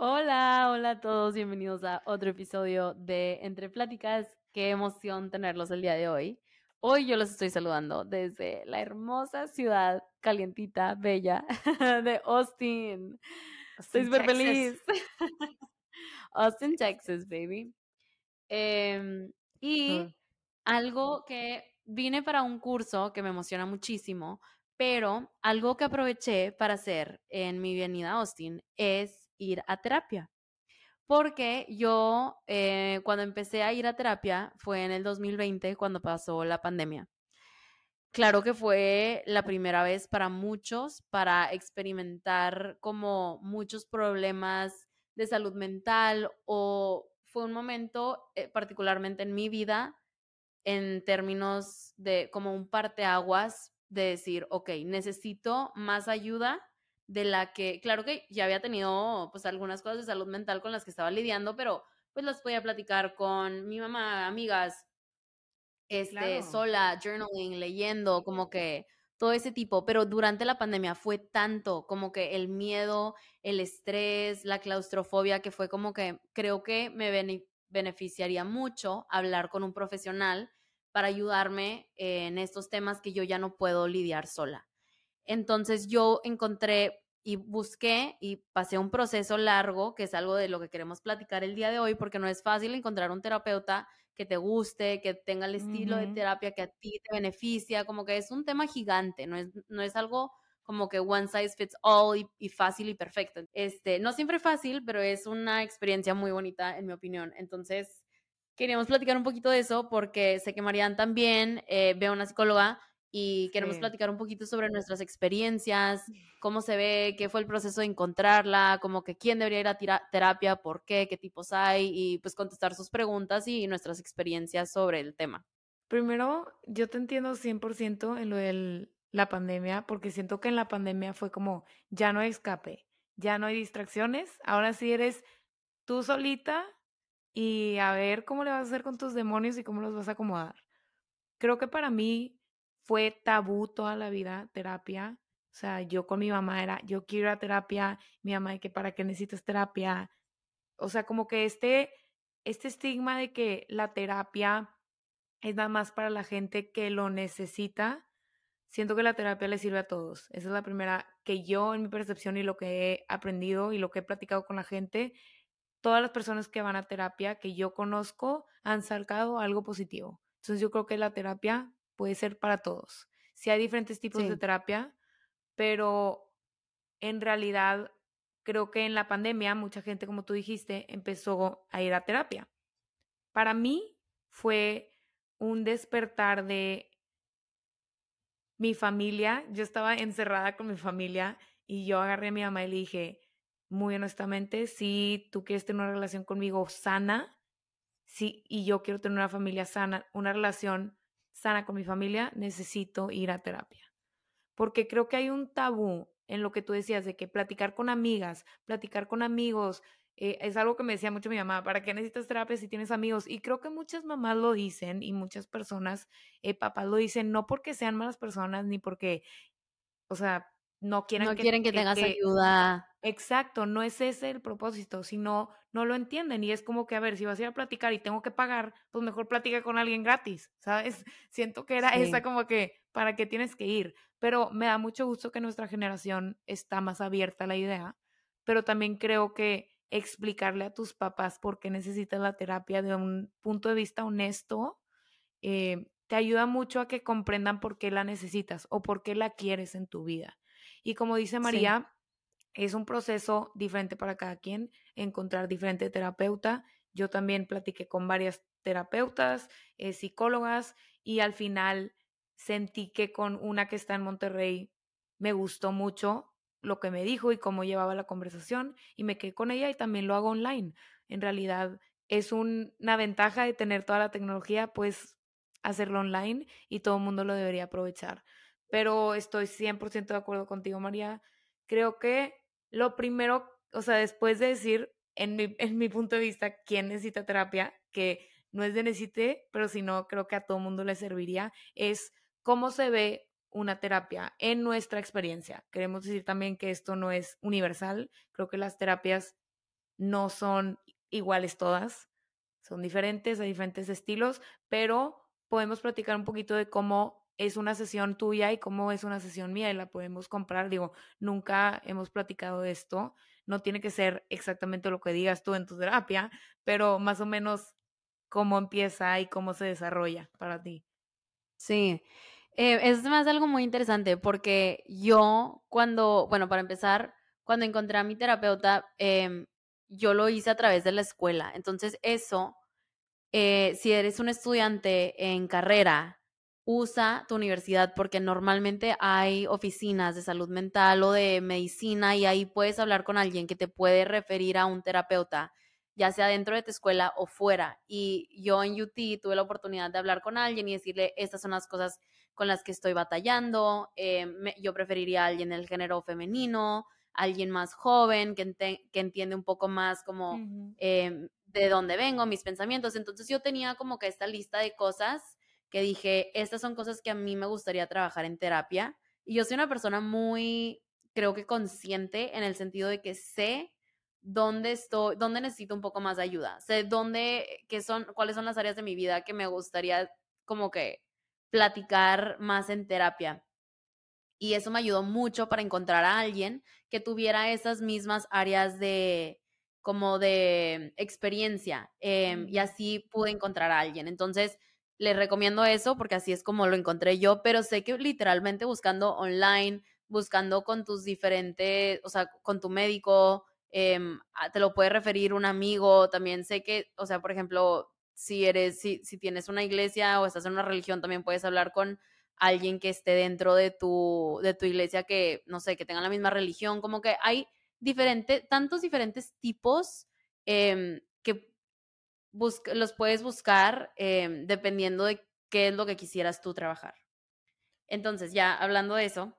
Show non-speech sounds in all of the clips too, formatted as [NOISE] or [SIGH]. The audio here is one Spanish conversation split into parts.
Hola, hola a todos, bienvenidos a otro episodio de Entre Pláticas. Qué emoción tenerlos el día de hoy. Hoy yo los estoy saludando desde la hermosa ciudad calientita, bella [LAUGHS] de Austin. Estoy súper feliz. Austin, [LAUGHS] Texas, baby. Em, y algo que vine para un curso que me emociona muchísimo, pero algo que aproveché para hacer en mi venida a Austin es ir a terapia. Porque yo, eh, cuando empecé a ir a terapia, fue en el 2020, cuando pasó la pandemia. Claro que fue la primera vez para muchos para experimentar como muchos problemas de salud mental o fue un momento eh, particularmente en mi vida en términos de como un parteaguas de decir, ok, necesito más ayuda de la que, claro que ya había tenido pues algunas cosas de salud mental con las que estaba lidiando, pero pues las podía platicar con mi mamá, amigas, este, sola, journaling, leyendo, como que todo ese tipo, pero durante la pandemia fue tanto como que el miedo, el estrés, la claustrofobia, que fue como que creo que me beneficiaría mucho hablar con un profesional para ayudarme en estos temas que yo ya no puedo lidiar sola. Entonces yo encontré y busqué y pasé un proceso largo, que es algo de lo que queremos platicar el día de hoy, porque no es fácil encontrar un terapeuta que te guste, que tenga el estilo de terapia que a ti te beneficia, como que es un tema gigante, no es, no es algo como que one size fits all y, fácil y perfecto. Este, no siempre fácil, pero es una experiencia muy bonita, en mi opinión. Entonces, queríamos platicar un poquito de eso porque sé que Marianne también eh, ve a una psicóloga y queremos platicar un poquito sobre nuestras experiencias, cómo se ve, qué fue el proceso de encontrarla, como que quién debería ir a terapia, por qué, qué tipos hay y pues contestar sus preguntas y nuestras experiencias sobre el tema. Primero, yo te entiendo 100% en lo de la pandemia, porque siento que en la pandemia fue como, ya no hay escape, ya no hay distracciones, ahora sí eres tú solita y a ver cómo le vas a hacer con tus demonios y cómo los vas a acomodar. Creo que para mí fue tabú toda la vida terapia. O sea, yo con mi mamá era, yo quiero a terapia, mi mamá de que para qué necesitas terapia. O sea, como que este, este estigma de que la terapia es nada más para la gente que lo necesita, siento que la terapia le sirve a todos. Esa es la primera que yo en mi percepción y lo que he aprendido y lo que he platicado con la gente, todas las personas que van a terapia que yo conozco han sacado algo positivo. Entonces yo creo que la terapia puede ser para todos. Sí hay diferentes tipos de terapia, pero en realidad creo que en la pandemia mucha gente, como tú dijiste, empezó a ir a terapia. Para mí fue un despertar de mi familia. Yo estaba encerrada con mi familia y yo agarré a mi mamá y le dije, muy honestamente, si tú quieres tener una relación conmigo sana, sí, y yo quiero tener una familia sana, una relación sana con mi familia, necesito ir a terapia. Porque creo que hay un tabú en lo que tú decías de que platicar con amigas, platicar con amigos, eh, es algo que me decía mucho mi mamá, ¿para qué necesitas terapia si tienes amigos? Y creo que muchas mamás lo dicen y muchas personas, eh, papás lo dicen, no porque sean malas personas ni porque, o sea, no quieren, no que, quieren que, tengas ayuda. Exacto, no es ese el propósito, sino no lo entienden y es como que, a ver, si vas a ir a platicar y tengo que pagar, pues mejor platica con alguien gratis, ¿sabes? [LAUGHS] Siento que era esa como que, ¿para qué tienes que ir? Pero me da mucho gusto que nuestra generación está más abierta a la idea, pero también creo que explicarle a tus papás por qué necesitas la terapia de un punto de vista honesto, eh, te ayuda mucho a que comprendan por qué la necesitas o por qué la quieres en tu vida. Y como dice María, es un proceso diferente para cada quien, encontrar diferente terapeuta. Yo también platiqué con varias terapeutas, eh, psicólogas, y al final sentí que con una que está en Monterrey me gustó mucho lo que me dijo y cómo llevaba la conversación y me quedé con ella y también lo hago online. En realidad es una ventaja de tener toda la tecnología, pues hacerlo online y todo el mundo lo debería aprovechar pero estoy 100% de acuerdo contigo, María. Creo que lo primero, o sea, después de decir, en mi, en mi punto de vista, quién necesita terapia, que no es de necesite, pero si no, creo que a todo mundo le serviría, es cómo se ve una terapia en nuestra experiencia. Queremos decir también que esto no es universal. Creo que las terapias no son iguales todas, son diferentes, hay diferentes estilos, pero podemos platicar un poquito de cómo es una sesión tuya y cómo es una sesión mía y la podemos comprar. Digo, nunca hemos platicado esto, no tiene que ser exactamente lo que digas tú en tu terapia, pero más o menos cómo empieza y cómo se desarrolla para ti. Sí, eh, es más algo muy interesante porque yo cuando, bueno, para empezar, cuando encontré a mi terapeuta, em, yo lo hice a través de la escuela. Entonces eso, eh, si eres un estudiante en carrera, usa tu universidad porque normalmente hay oficinas de salud mental o de medicina y ahí puedes hablar con alguien que te puede referir a un terapeuta ya sea dentro de tu escuela o fuera. Y yo en UT tuve la oportunidad de hablar con alguien y decirle, estas son las cosas con las que estoy batallando, eh, yo preferiría a alguien del género femenino, alguien más joven, que, que entiende un poco más como em, de dónde vengo, mis pensamientos. Entonces yo tenía como que esta lista de cosas que dije, estas son cosas que a mí me gustaría trabajar en terapia. Y yo soy una persona muy, creo que consciente en el sentido de que sé dónde estoy, dónde necesito un poco más de ayuda. Sé dónde, qué son, cuáles son las áreas de mi vida que me gustaría como que platicar más en terapia. Y eso me ayudó mucho para encontrar a alguien que tuviera esas mismas áreas de como de experiencia em, y así pude encontrar a alguien. Entonces, les recomiendo eso porque así es como lo encontré yo, pero sé que literalmente buscando online, buscando con tus diferentes, o sea, con tu médico, Em, te lo puede referir un amigo, también sé que, o sea, por ejemplo, si eres, si, si tienes una iglesia o estás en una religión, también puedes hablar con alguien que esté dentro de tu, de tu iglesia que, no sé, que tenga la misma religión, como que hay diferentes, tantos diferentes tipos em, que los puedes buscar em, dependiendo de qué es lo que quisieras tú trabajar. Entonces, ya hablando de eso,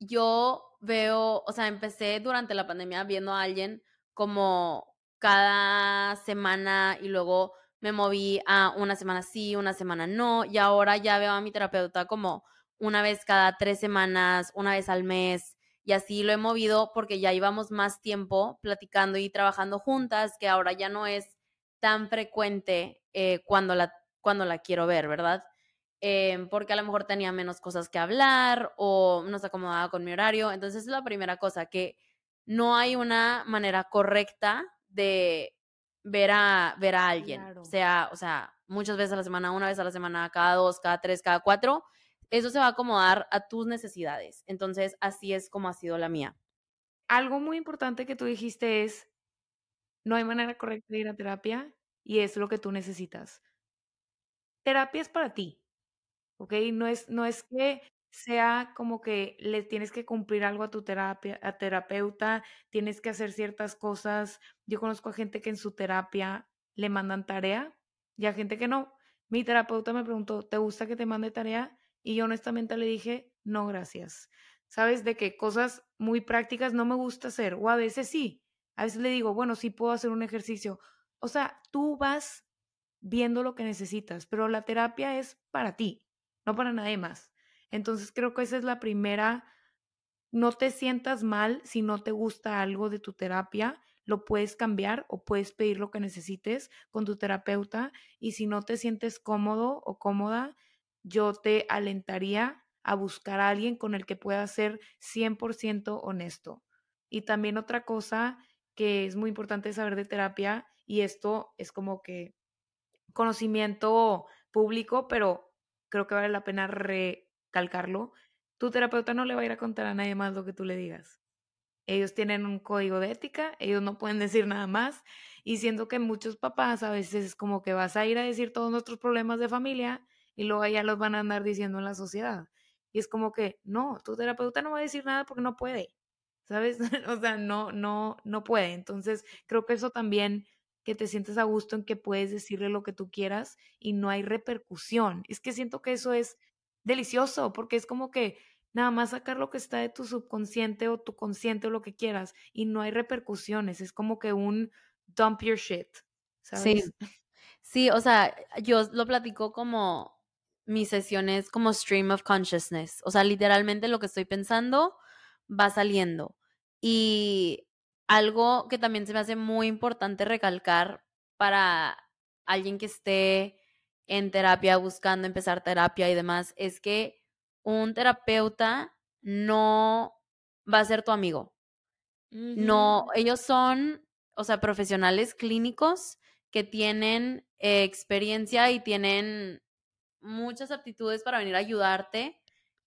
yo veo, o sea, empecé durante la pandemia viendo a alguien como cada semana y luego me moví a una semana sí, una semana no, y ahora ya veo a mi terapeuta como una vez cada tres semanas, una vez al mes, y así lo he movido porque ya íbamos más tiempo platicando y trabajando juntas, que ahora ya no es tan frecuente eh, cuando, la, cuando la quiero ver, ¿verdad? Em, porque a lo mejor tenía menos cosas que hablar o no se acomodaba con mi horario. Entonces es la primera cosa, que no hay una manera correcta de ver a, ver a alguien. O, sea, o sea, muchas veces a la semana, una vez a la semana, cada dos, cada tres, cada cuatro. Eso se va a acomodar a tus necesidades. Entonces, así es como ha sido la mía. Algo muy importante que tú dijiste es, no hay manera correcta de ir a terapia y es lo que tú necesitas. Terapia es para ti. ¿ok? No es, no es que sea como que le tienes que cumplir algo a tu terapia, a terapeuta, tienes que hacer ciertas cosas. Yo conozco a gente que en su terapia le mandan tarea y a gente que no. Mi terapeuta me preguntó, ¿te gusta que te mande tarea? Y yo honestamente le dije, no, gracias. ¿Sabes? De que cosas muy prácticas no me gusta hacer, o a veces sí. A veces le digo, bueno, sí puedo hacer un ejercicio. O sea, tú vas viendo lo que necesitas, pero la terapia es para ti no para nadie más. Entonces creo que esa es la primera, no te sientas mal si no te gusta algo de tu terapia, lo puedes cambiar o puedes pedir lo que necesites con tu terapeuta y si no te sientes cómodo o cómoda, yo te alentaría a buscar a alguien con el que puedas ser 100% honesto. Y también otra cosa que es muy importante saber de terapia, y esto es como que conocimiento público, pero creo que vale la pena recalcarlo, tu terapeuta no le va a ir a contar a nadie más lo que tú le digas. Ellos tienen un código de ética, ellos no pueden decir nada más. Y siento que muchos papás a veces es como que vas a ir a decir todos nuestros problemas de familia y luego ya los van a andar diciendo en la sociedad. Y es como que, no, tu terapeuta no va a decir nada porque no puede, ¿sabes? [LAUGHS] o sea, no, no, no puede. Entonces, creo que eso también que te sientes a gusto en que puedes decirle lo que tú quieras y no hay repercusión. Es que siento que eso es delicioso porque es como que nada más sacar lo que está de tu subconsciente o tu consciente o lo que quieras y no hay repercusiones. Es como que un dump your shit. Sí. Sí, o sea, yo lo platico como mis sesiones como stream of consciousness. O sea, literalmente lo que estoy pensando va saliendo. Y algo que también se me hace muy importante recalcar para alguien que esté en terapia, buscando empezar terapia y demás, es que un terapeuta no va a ser tu amigo. No, ellos son, o sea, profesionales clínicos que tienen eh, experiencia y tienen muchas aptitudes para venir a ayudarte,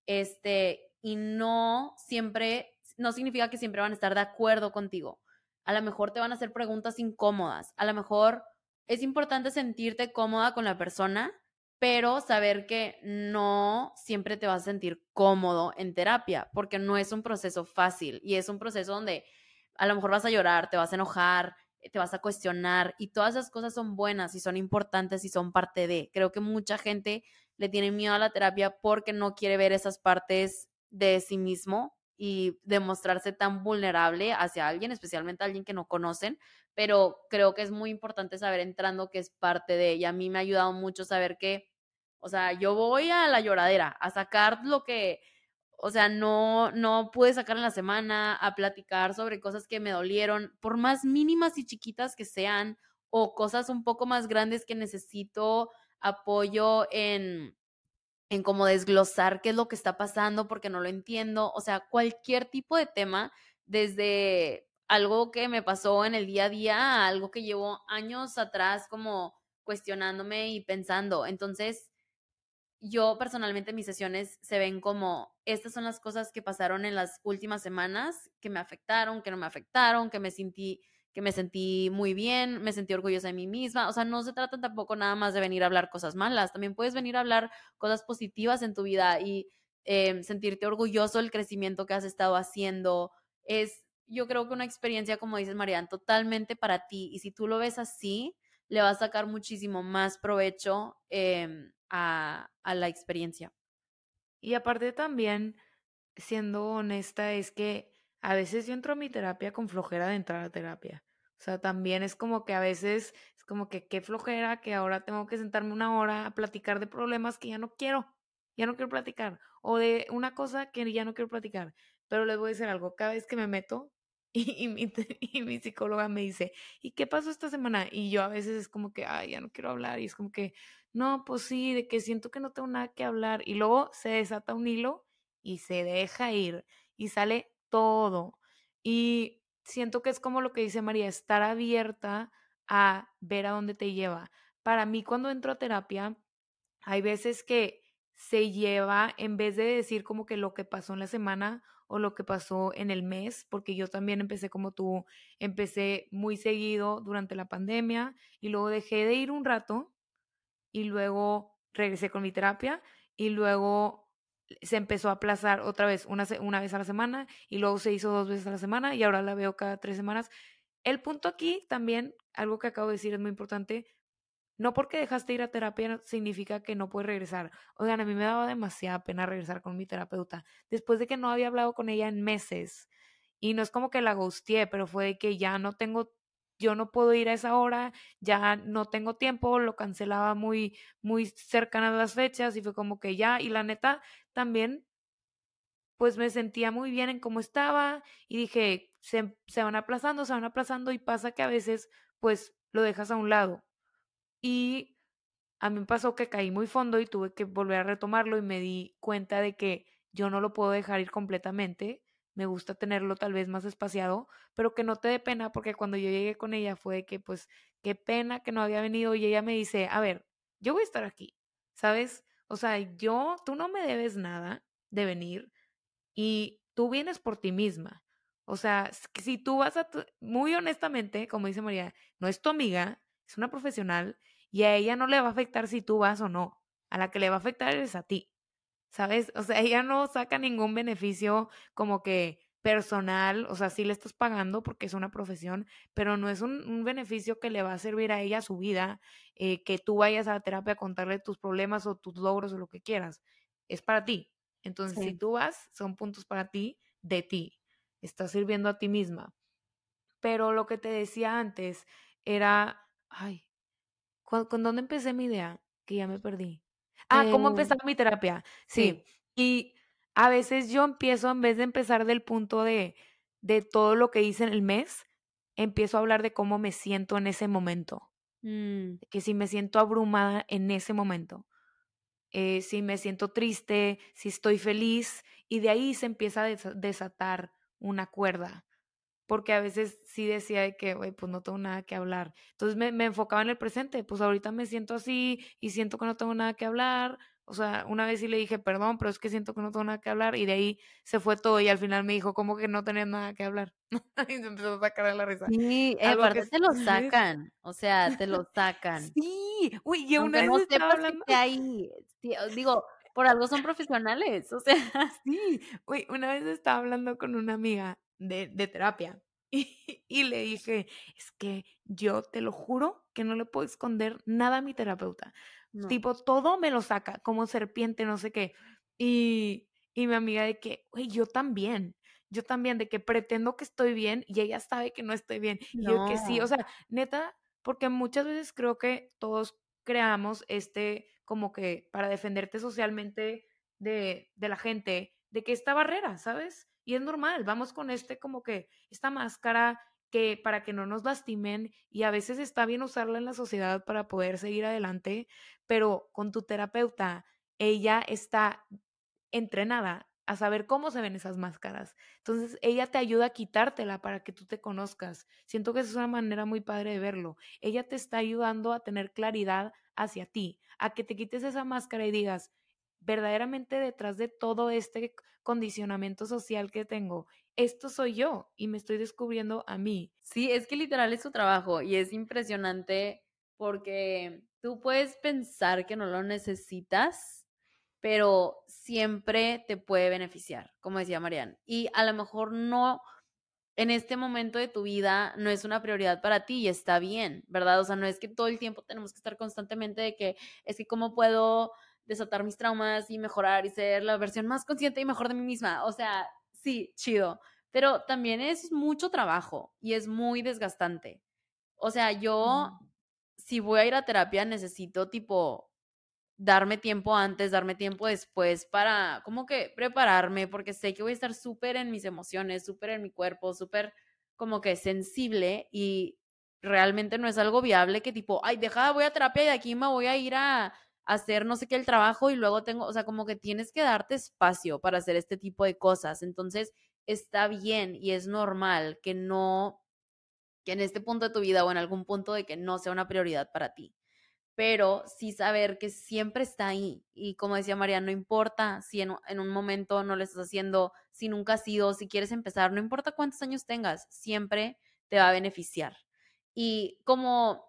este, y no siempre, no significa que siempre van a estar de acuerdo contigo. A lo mejor te van a hacer preguntas incómodas, a lo mejor es importante sentirte cómoda con la persona, pero saber que no siempre te vas a sentir cómodo en terapia, porque no es un proceso fácil y es un proceso donde a lo mejor vas a llorar, te vas a enojar, te vas a cuestionar y todas esas cosas son buenas y son importantes y son parte de. Creo que mucha gente le tiene miedo a la terapia porque no quiere ver esas partes de sí mismo y demostrarse tan vulnerable hacia alguien, especialmente a alguien que no conocen, pero creo que es muy importante saber entrando que es parte de ella. A mí me ha ayudado mucho saber que, o sea, yo voy a la lloradera a sacar lo que, o sea, no, no pude sacar en la semana, a platicar sobre cosas que me dolieron, por más mínimas y chiquitas que sean, o cosas un poco más grandes que necesito apoyo en, en cómo desglosar qué es lo que está pasando porque no lo entiendo. O sea, cualquier tipo de tema, desde algo que me pasó en el día a día, algo que llevo años atrás como cuestionándome y pensando. Entonces, yo personalmente mis sesiones se ven como, estas son las cosas que pasaron en las últimas semanas, que me afectaron, que no me afectaron, que me sentí que me sentí muy bien, me sentí orgullosa de mí misma. O sea, no se trata tampoco nada más de venir a hablar cosas malas, también puedes venir a hablar cosas positivas en tu vida y eh, sentirte orgulloso del crecimiento que has estado haciendo. Es yo creo que una experiencia, como dices, Marian, totalmente para ti. Y si tú lo ves así, le vas a sacar muchísimo más provecho em, a, a la experiencia. Y aparte también, siendo honesta, es que a veces yo entro a mi terapia con flojera de entrar a terapia. O sea, también es como que a veces es como que qué flojera que ahora tengo que sentarme una hora a platicar de problemas que ya no quiero, ya no quiero platicar, o de una cosa que ya no quiero platicar. Pero les voy a decir algo, cada vez que me meto, [LAUGHS] y, mi, y mi psicóloga me dice, ¿y qué pasó esta semana? Y yo a veces es como que, ay, ya no quiero hablar. Y es como que, no, pues sí, de que siento que no tengo nada que hablar. Y luego se desata un hilo y se deja ir y sale todo. Y siento que es como lo que dice María, estar abierta a ver a dónde te lleva. Para mí, cuando entro a terapia, hay veces que se lleva, en vez de decir como que lo que pasó en la semana o lo que pasó en el mes, porque yo también empecé como tú, empecé muy seguido durante la pandemia y luego dejé de ir un rato y luego regresé con mi terapia y luego se empezó a aplazar otra vez una, una vez a la semana y luego se hizo dos veces a la semana y ahora la veo cada tres semanas. El punto aquí también, algo que acabo de decir es muy importante, no porque dejaste ir a terapia significa que no puedes regresar. Oigan, a mí me daba demasiada pena regresar con mi terapeuta después de que no había hablado con ella en meses. Y no es como que la gusteé, pero fue que ya no tengo, yo no puedo ir a esa hora, ya no tengo tiempo, lo cancelaba muy, muy cercana a las fechas y fue como que ya, y la neta también, pues me sentía muy bien en cómo estaba y dije, se, se van aplazando, se van aplazando y pasa que a veces, pues lo dejas a un lado y a mí me pasó que caí muy fondo y tuve que volver a retomarlo y me di cuenta de que yo no lo puedo dejar ir completamente. Me gusta tenerlo tal vez más espaciado, pero que no te dé pena porque cuando yo llegué con ella fue que pues qué pena que no había venido y ella me dice, a ver, yo voy a estar aquí, ¿sabes? O sea, yo, tú no me debes nada de venir y tú vienes por ti misma. O sea, si tú vas a, muy honestamente, como dice María, no es tu amiga, es una profesional y a ella no le va a afectar si tú vas o no. A la que le va a afectar es a ti. ¿Sabes? O sea, ella no saca ningún beneficio como que personal, o sea, sí le estás pagando porque es una profesión, pero no es un, beneficio que le va a servir a ella su vida, eh, que tú vayas a la terapia a contarle tus problemas o tus logros o lo que quieras. Es para ti. Entonces, si tú vas, son puntos para ti, de ti. Estás sirviendo a ti misma. Pero lo que te decía antes era, ay, ¿Con, dónde empecé mi idea? Que ya me perdí. Ah, ¿cómo empezar mi terapia? Sí. Y a veces yo empiezo, en vez de empezar del punto de, de todo lo que hice en el mes, empiezo a hablar de cómo me siento en ese momento. Mm. Que si me siento abrumada en ese momento, eh, si me siento triste, si estoy feliz, y de ahí se empieza a desatar una cuerda. Porque a veces sí decía de que, güey, pues no tengo nada que hablar. Entonces me, me enfocaba en el presente, pues ahorita me siento así y siento que no tengo nada que hablar, o sea, una vez sí le dije, perdón, pero es que siento que no tengo nada que hablar. Y de ahí se fue todo. Y al final me dijo, ¿cómo que no tenía nada que hablar? [LAUGHS] y se empezó a sacar de la risa. Sí, eh, aparte te lo [LAUGHS] sacan. O sea, te lo sacan. Sí, uy, y una vez estaba hablando. Que ahí, digo, por algo son profesionales. O sea, [LAUGHS] sí, uy, una vez estaba hablando con una amiga de, de terapia. Y, y, le dije, es que yo te lo juro que no le puedo esconder nada a mi terapeuta. Tipo, todo me lo saca, como serpiente, no sé qué. Y, y mi amiga de que, güey, yo también, yo también, de que pretendo que estoy bien y ella sabe que no estoy bien. Y yo que sí, o sea, neta, porque muchas veces creo que todos creamos este, como que para defenderte socialmente de, de la gente, de que esta barrera, ¿sabes? Y es normal, vamos con este como que esta máscara que para que no nos lastimen y a veces está bien usarla en la sociedad para poder seguir adelante, pero con tu terapeuta, ella está entrenada a saber cómo se ven esas máscaras. Entonces, ella te ayuda a quitártela para que tú te conozcas. Siento que es una manera muy padre de verlo. Ella te está ayudando a tener claridad hacia ti, a que te quites esa máscara y digas, verdaderamente detrás de todo este condicionamiento social que tengo, esto soy yo y me estoy descubriendo a mí. Sí, es que literal es su trabajo y es impresionante porque tú puedes pensar que no lo necesitas, pero siempre te puede beneficiar, como decía Marian. Y a lo mejor no, en este momento de tu vida no es una prioridad para ti y está bien, ¿verdad? O sea, no es que todo el tiempo tenemos que estar constantemente de que es que cómo puedo desatar mis traumas y mejorar y ser la versión más consciente y mejor de mí misma. O sea, sí, chido, pero también es mucho trabajo y es muy desgastante. O sea, yo, si voy a ir a terapia, necesito tipo darme tiempo antes, darme tiempo después para como que prepararme, porque sé que voy a estar súper en mis emociones, súper en mi cuerpo, súper como que sensible y realmente no es algo viable que tipo, ay, deja, voy a terapia y de aquí me voy a ir a hacer no sé qué el trabajo y luego tengo, o sea, como que tienes que darte espacio para hacer este tipo de cosas. Entonces, está bien y es normal que no, que en este punto de tu vida o en algún punto de que no sea una prioridad para ti. Pero sí saber que siempre está ahí. Y como decía María, no importa si en, en un momento no lo estás haciendo, si nunca has sido, si quieres empezar, no importa cuántos años tengas, siempre te va a beneficiar. Y como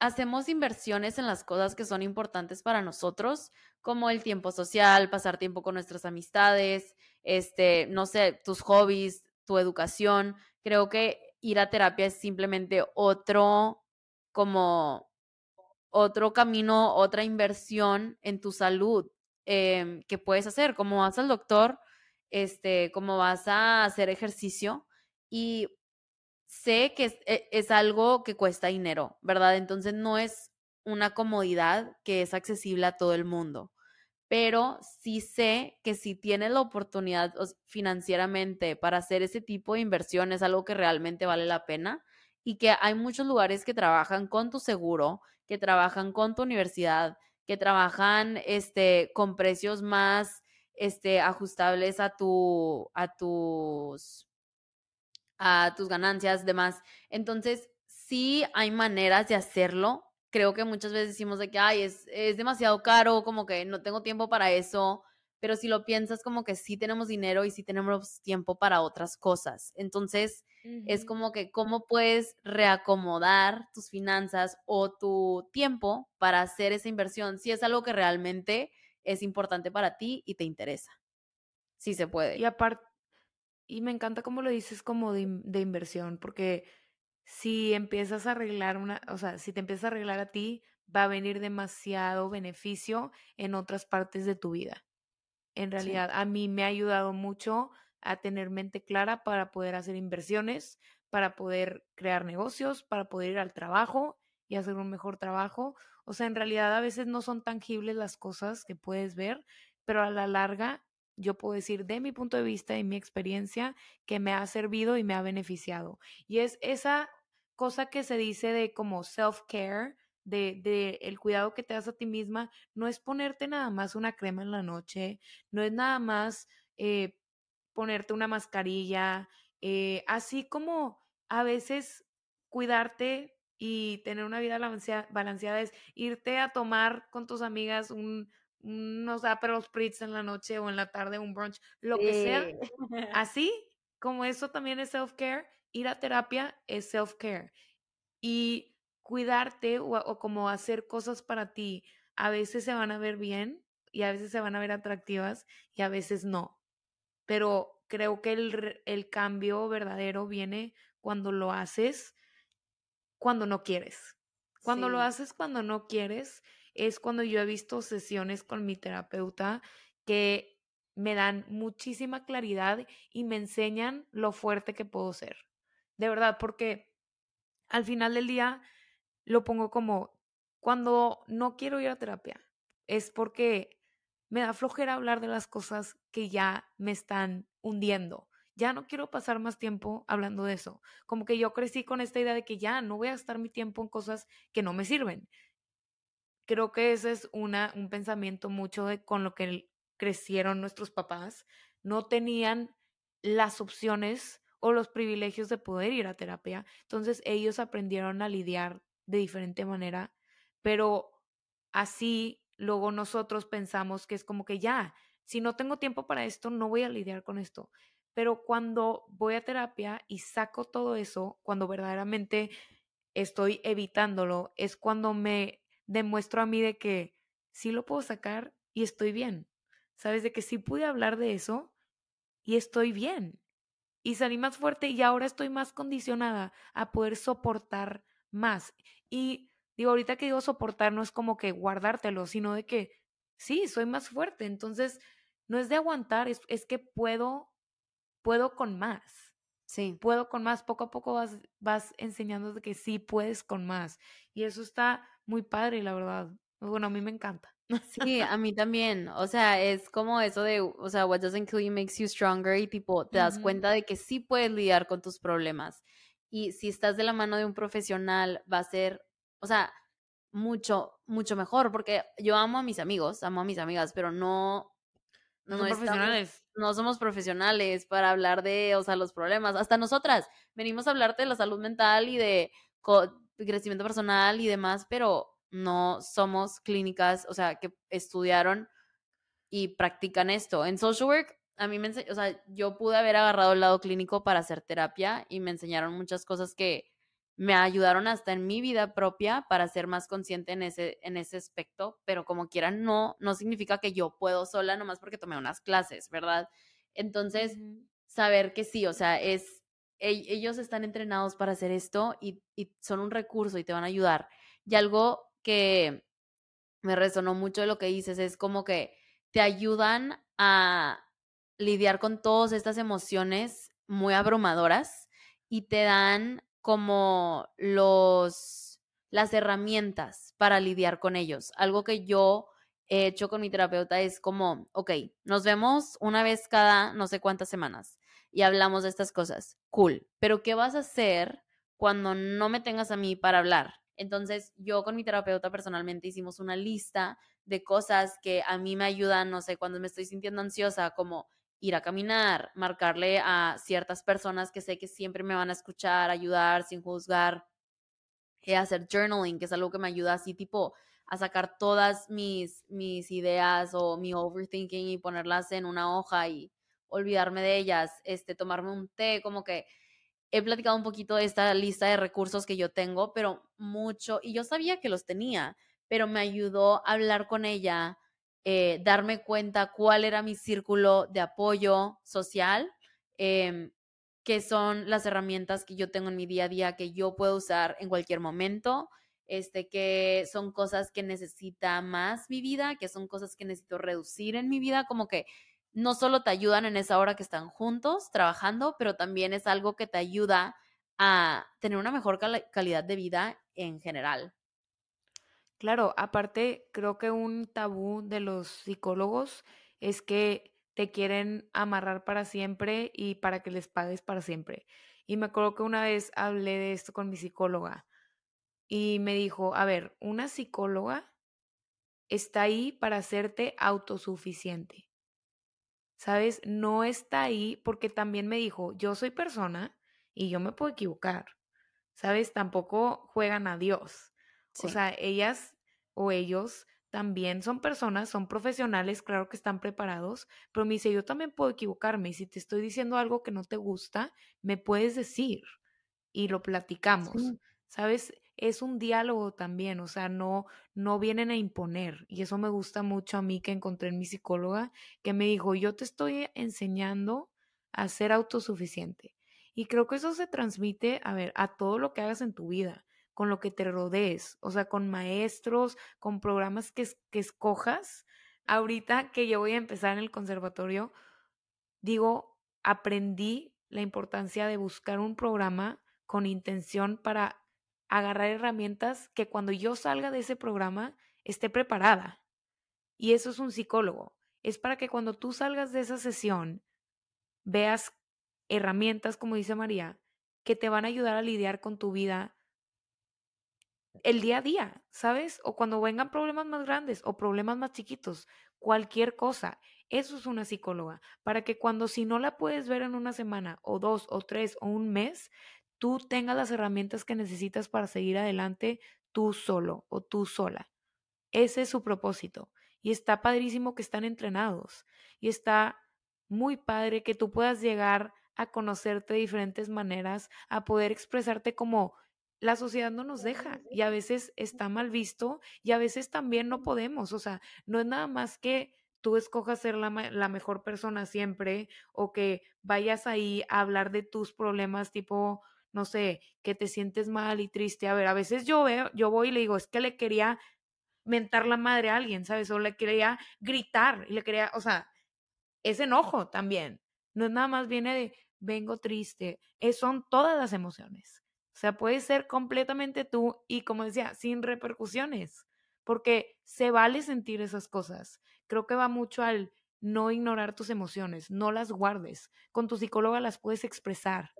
hacemos inversiones en las cosas que son importantes para nosotros, como el tiempo social, pasar tiempo con nuestras amistades, este, no sé, tus hobbies, tu educación. Creo que ir a terapia es simplemente otro, como otro camino, otra inversión en tu salud em, que puedes hacer, como vas al doctor, este, como vas a hacer ejercicio y sé que e, es, algo que cuesta dinero, ¿verdad? Entonces no es una comodidad que es accesible a todo el mundo, pero sí sé que si tienes la oportunidad financieramente para hacer ese tipo de inversión es algo que realmente vale la pena y que hay muchos lugares que trabajan con tu seguro, que trabajan con tu universidad, que trabajan este, con precios más este, ajustables a, tu, a tus a tus ganancias, demás. Entonces, sí hay maneras de hacerlo. Creo que muchas veces decimos de que, ay, es, es demasiado caro, como que no tengo tiempo para eso, pero si lo piensas como que sí tenemos dinero y sí tenemos tiempo para otras cosas. Entonces, es como que cómo puedes reacomodar tus finanzas o tu tiempo para hacer esa inversión, si es algo que realmente es importante para ti y te interesa. Sí se puede. Y aparte, y me encanta cómo lo dices como de, de, inversión, porque si empiezas a arreglar una, o sea, si te empiezas a arreglar a ti, va a venir demasiado beneficio en otras partes de tu vida. En realidad, a mí me ha ayudado mucho a tener mente clara para poder hacer inversiones, para poder crear negocios, para poder ir al trabajo y hacer un mejor trabajo. O sea, en realidad a veces no son tangibles las cosas que puedes ver, pero a la larga yo puedo decir de mi punto de vista y mi experiencia que me ha servido y me ha beneficiado. Y es esa cosa que se dice de como self-care, de, de, el cuidado que te das a ti misma, no es ponerte nada más una crema en la noche, no es nada más eh, ponerte una mascarilla, eh, así como a veces cuidarte y tener una vida balanceada es irte a tomar con tus amigas un, unos Aperol Spritz en la noche o en la tarde, un brunch, lo que sea. [LAUGHS] Así como eso también es self-care, ir a terapia es self-care. Y cuidarte o, como hacer cosas para ti, a veces se van a ver bien y a veces se van a ver atractivas y a veces no. Pero creo que el, el cambio verdadero viene cuando lo haces cuando no quieres. Cuando lo haces cuando no quieres, es cuando yo he visto sesiones con mi terapeuta que me dan muchísima claridad y me enseñan lo fuerte que puedo ser. De verdad, porque al final del día lo pongo como cuando no quiero ir a terapia, es porque me da flojera hablar de las cosas que ya me están hundiendo. Ya no quiero pasar más tiempo hablando de eso. Como que yo crecí con esta idea de que ya no voy a gastar mi tiempo en cosas que no me sirven. Creo que ese es una, un pensamiento mucho de con lo que crecieron nuestros papás. No tenían las opciones o los privilegios de poder ir a terapia. Entonces ellos aprendieron a lidiar de diferente manera, pero así luego nosotros pensamos que es como que ya, si no tengo tiempo para esto, no voy a lidiar con esto. Pero cuando voy a terapia y saco todo eso, cuando verdaderamente estoy evitándolo, es cuando me demuestro a mí de que sí lo puedo sacar y estoy bien. ¿Sabes? De que sí pude hablar de eso y estoy bien. Y salí más fuerte y ahora estoy más condicionada a poder soportar más. Y digo, ahorita que digo soportar no es como que guardártelo, sino de que sí, soy más fuerte. Entonces, no es de aguantar, es, es que puedo, puedo con más. Sí. Puedo con más, poco a poco vas, vas enseñando de que sí puedes con más. Y eso está muy padre, la verdad. Bueno, a mí me encanta. Sí, a mí también. O sea, es como eso de, o sea, what doesn't kill you makes you stronger y tipo, te das cuenta de que sí puedes lidiar con tus problemas. Y si estás de la mano de un profesional, va a ser, o sea, mucho, mucho mejor, porque yo amo a mis amigos, amo a mis amigas, pero no... No, no profesionales. No somos profesionales para hablar de, o sea, los problemas. Hasta nosotras venimos a hablarte de la salud mental y de crecimiento personal y demás, pero no somos clínicas, o sea, que estudiaron y practican esto. En social work a mí me o sea, yo pude haber agarrado el lado clínico para hacer terapia y me enseñaron muchas cosas que me ayudaron hasta en mi vida propia para ser más consciente en ese, en ese aspecto, pero como quieran, no, no significa que yo puedo sola nomás porque tomé unas clases, ¿verdad? Entonces, saber que sí, o sea, es, ellos están entrenados para hacer esto y, son un recurso y te van a ayudar. Y algo que me resonó mucho de lo que dices es como que te ayudan a lidiar con todas estas emociones muy abrumadoras y te dan como los las herramientas para lidiar con ellos. Algo que yo he hecho con mi terapeuta es como, ok, nos vemos una vez cada no sé cuántas semanas y hablamos de estas cosas. Cool, pero ¿qué vas a hacer cuando no me tengas a mí para hablar? Entonces, yo con mi terapeuta personalmente hicimos una lista de cosas que a mí me ayudan, no sé, cuando me estoy sintiendo ansiosa, como ir a caminar, marcarle a ciertas personas que sé que siempre me van a escuchar, ayudar sin juzgar, eh, hacer journaling, que es algo que me ayuda así tipo a sacar todas mis, mis ideas o mi overthinking y ponerlas en una hoja y olvidarme de ellas, este, tomarme un té, como que he platicado un poquito de esta lista de recursos que yo tengo, pero mucho, y yo sabía que los tenía, pero me ayudó a hablar con ella, eh, darme cuenta cuál era mi círculo de apoyo social, eh, que son las herramientas que yo tengo en mi día a día que yo puedo usar en cualquier momento, este, que son cosas que necesita más mi vida, que son cosas que necesito reducir en mi vida, como que no solo te ayudan en esa hora que están juntos trabajando, pero también es algo que te ayuda a tener una mejor calidad de vida en general. Claro, aparte creo que un tabú de los psicólogos es que te quieren amarrar para siempre y para que les pagues para siempre. Y me acuerdo que una vez hablé de esto con mi psicóloga y me dijo, a ver, una psicóloga está ahí para hacerte autosuficiente. ¿Sabes? No está ahí porque también me dijo, yo soy persona y yo me puedo equivocar. ¿Sabes? Tampoco juegan a Dios. O sea, ellas o ellos también son personas, son profesionales, claro que están preparados, pero me dice, yo también puedo equivocarme y si te estoy diciendo algo que no te gusta, me puedes decir y lo platicamos. ¿Sabes? Es un diálogo también, o sea, no, no vienen a imponer. Y eso me gusta mucho a mí que encontré en mi psicóloga, que me dijo, yo te estoy enseñando a ser autosuficiente. Y creo que eso se transmite, a ver, a todo lo que hagas en tu vida con lo que te rodees, o sea, con maestros, con programas que, que escojas. Ahorita que yo voy a empezar en el conservatorio, digo, aprendí la importancia de buscar un programa con intención para agarrar herramientas que cuando yo salga de ese programa esté preparada. Y eso es un psicólogo. Es para que cuando tú salgas de esa sesión veas herramientas, como dice María, que te van a ayudar a lidiar con tu vida el día a día, ¿sabes? O cuando vengan problemas más grandes o problemas más chiquitos, cualquier cosa. Eso es una psicóloga, para que cuando si no la puedes ver en una semana o dos o tres o un mes, tú tengas las herramientas que necesitas para seguir adelante tú solo o tú sola. Ese es su propósito. Y está padrísimo que están entrenados. Y está muy padre que tú puedas llegar a conocerte de diferentes maneras, a poder expresarte como la sociedad no nos deja y a veces está mal visto y a veces también no podemos. O sea, no es nada más que tú escojas ser la, la, mejor persona siempre o que vayas ahí a hablar de tus problemas tipo, no sé, que te sientes mal y triste. A ver, a veces yo veo, yo voy y le digo, es que le quería mentar la madre a alguien, ¿sabes? O le quería gritar y le quería, o sea, es enojo también. No es nada más viene de vengo triste, es, son todas las emociones. O sea, puedes ser completamente tú y, como decía, sin repercusiones, porque se vale sentir esas cosas. Creo que va mucho al no ignorar tus emociones, no las guardes. Con tu psicóloga las puedes expresar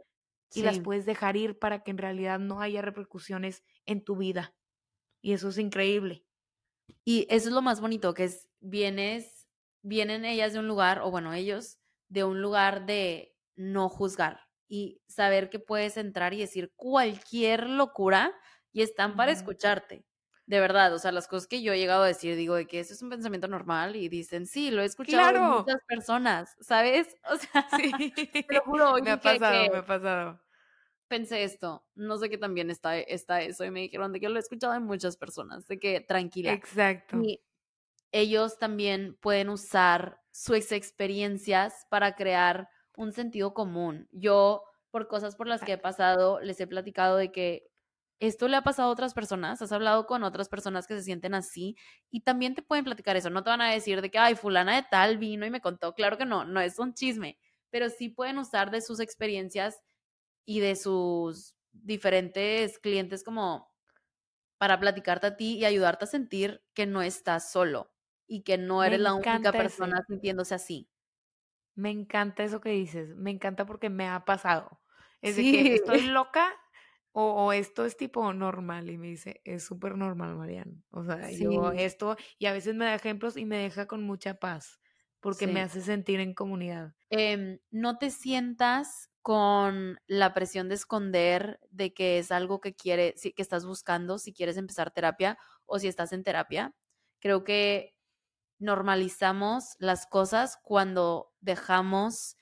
y las puedes dejar ir para que en realidad no haya repercusiones en tu vida. Y eso es increíble. Y eso es lo más bonito, que es, vienes, vienen ellas de un lugar, o bueno, ellos, de un lugar de no juzgar y saber que puedes entrar y decir cualquier locura y están para escucharte. De verdad, o sea, las cosas que yo he llegado a decir, digo de que eso es un pensamiento normal y dicen, sí, lo he escuchado de muchas personas, ¿sabes? [LAUGHS] O sea, sí. te lo juro. me ha pasado, me ha pasado. Pensé esto, no sé qué también está, está eso y me dijeron de que lo he escuchado de muchas personas, de que tranquila. Exacto. Y ellos también pueden usar sus experiencias para crear un sentido común. Yo, por cosas por las que he pasado, les he platicado de que esto le ha pasado a otras personas, has hablado con otras personas que se sienten así y también te pueden platicar eso, no te van a decir de que, ay, fulana de tal vino y me contó, claro que no, no es un chisme, pero sí pueden usar de sus experiencias y de sus diferentes clientes como para platicarte a ti y ayudarte a sentir que no estás solo y que no eres la única persona sintiéndose así. Me encanta eso que dices, me encanta porque me ha pasado. Es de que estoy loca o, esto es tipo normal y me dice, es súper normal, Marian. O sea, yo esto y a veces me da ejemplos y me deja con mucha paz porque me hace sentir en comunidad. Em, no te sientas con la presión de esconder de que es algo que quieres, que estás buscando, si quieres empezar terapia o si estás en terapia. Creo que normalizamos las cosas cuando dejamos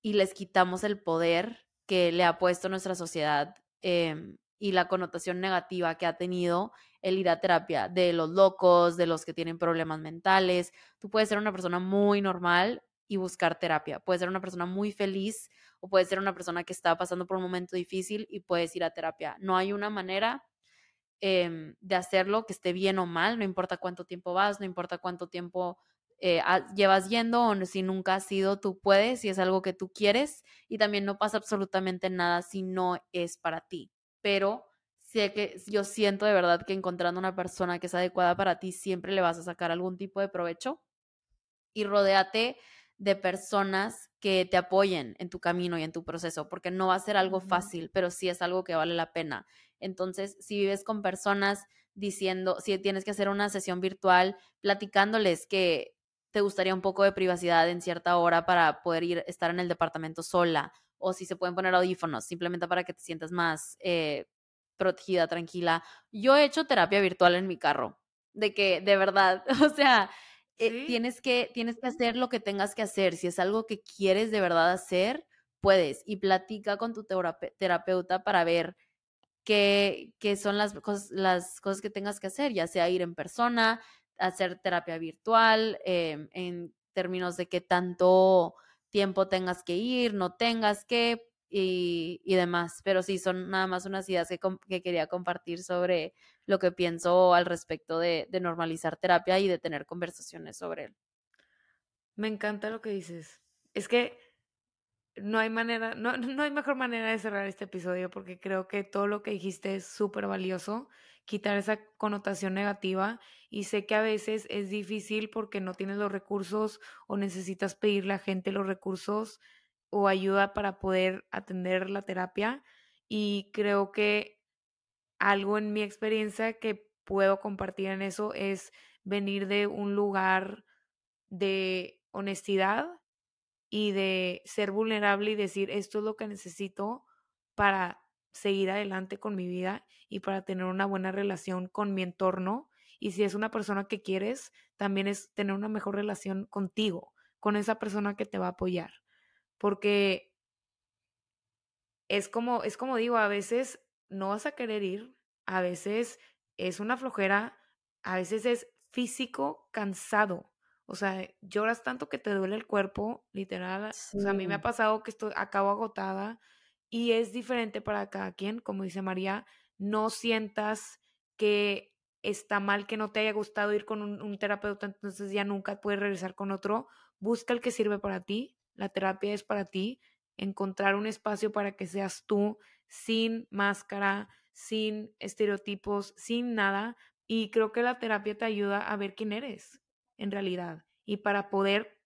y les quitamos el poder que le ha puesto nuestra sociedad em, y la connotación negativa que ha tenido el ir a terapia de los locos, de los que tienen problemas mentales. Tú puedes ser una persona muy normal y buscar terapia. Puedes ser una persona muy feliz o puedes ser una persona que está pasando por un momento difícil y puedes ir a terapia. No hay una manera Em, de hacerlo, que esté bien o mal, no importa cuánto tiempo vas, no importa cuánto tiempo eh, llevas yendo o si nunca has sido, tú puedes, si es algo que tú quieres y también no pasa absolutamente nada si no es para ti. Pero sé que yo siento de verdad que encontrando una persona que es adecuada para ti siempre le vas a sacar algún tipo de provecho y rodéate de personas que te apoyen en tu camino y en tu proceso, porque no va a ser algo fácil, pero sí es algo que vale la pena. Entonces, si vives con personas diciendo, si tienes que hacer una sesión virtual, platicándoles que te gustaría un poco de privacidad en cierta hora para poder ir, estar en el departamento sola, o si se pueden poner audífonos, simplemente para que te sientas más eh, protegida, tranquila. Yo he hecho terapia virtual en mi carro, de que de verdad, [LAUGHS] o sea, eh, tienes, que, tienes que hacer lo que tengas que hacer. Si es algo que quieres de verdad hacer, puedes. Y platica con tu terapeuta para ver qué, qué son las cosas, las cosas que tengas que hacer, ya sea ir en persona, hacer terapia virtual, em, en términos de qué tanto tiempo tengas que ir, no tengas que, y, y, demás. Pero sí, son nada más unas ideas que, que, quería compartir sobre lo que pienso al respecto de, de, normalizar terapia y de tener conversaciones sobre él. Me encanta lo que dices. Es que no hay manera, no, no hay mejor manera de cerrar este episodio porque creo que todo lo que dijiste es súper valioso, quitar esa connotación negativa y sé que a veces es difícil porque no tienes los recursos o necesitas pedirle a gente los recursos o ayuda para poder atender la terapia. Y creo que algo en mi experiencia que puedo compartir en eso es venir de un lugar de honestidad y de ser vulnerable y decir esto es lo que necesito para seguir adelante con mi vida y para tener una buena relación con mi entorno. Y si es una persona que quieres, también es tener una mejor relación contigo, con esa persona que te va a apoyar porque es como, es como digo, a veces no vas a querer ir, a veces es una flojera, a veces es físico cansado. O sea, lloras tanto que te duele el cuerpo, literal. O sea, a mí me ha pasado que estoy, acabo agotada y es diferente para cada quien. Como dice María, no sientas que está mal que no te haya gustado ir con un, terapeuta, entonces ya nunca puedes regresar con otro. Busca el que sirve para ti la terapia es para ti, encontrar un espacio para que seas tú, sin máscara, sin estereotipos, sin nada. Y creo que la terapia te ayuda a ver quién eres en realidad y para poder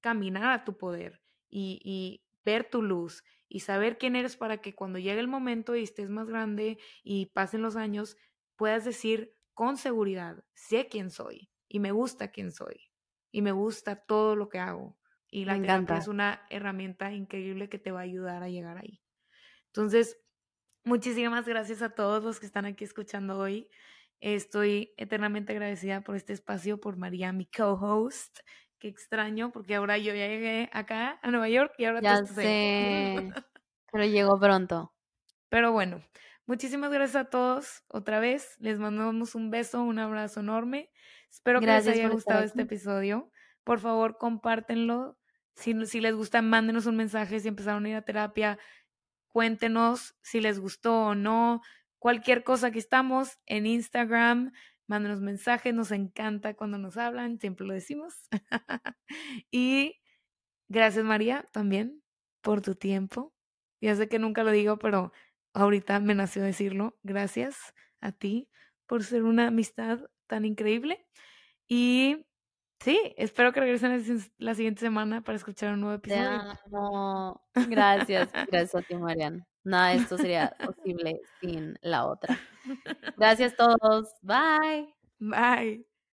caminar a tu poder y, y ver tu luz y saber quién eres para que cuando llegue el momento y estés más grande y pasen los años, puedas decir con seguridad, sé quién soy y me gusta quién soy y me gusta todo lo que hago y la terapia es una herramienta increíble que te va a ayudar a llegar ahí. Entonces, muchísimas gracias a todos los que están aquí escuchando hoy. Estoy eternamente agradecida por este espacio, por María, mi co-host. Qué extraño, porque ahora yo ya llegué acá a Nueva York y ahora ya sé, [LAUGHS] pero llegó pronto. Pero bueno, muchísimas gracias a todos otra vez. Les mandamos un beso, un abrazo enorme. Espero que les haya gustado este episodio. Por favor, compártenlo. Si, si les gusta, mándenos un mensaje si empezaron a ir a terapia. Cuéntenos si les gustó o no. Cualquier cosa que estamos en Instagram, mándenos mensajes. Nos encanta cuando nos hablan, siempre lo decimos. [LAUGHS] y gracias, María, también por tu tiempo. Ya sé que nunca lo digo, pero ahorita me nació decirlo. Gracias a ti por ser una amistad tan increíble. Y Sí, espero que regresen la siguiente semana para escuchar un nuevo episodio. [LAUGHS] Gracias, gracias a ti, Marian. Nada de esto sería [LAUGHS] posible sin la otra. [LAUGHS] Gracias a todos. Bye. Bye.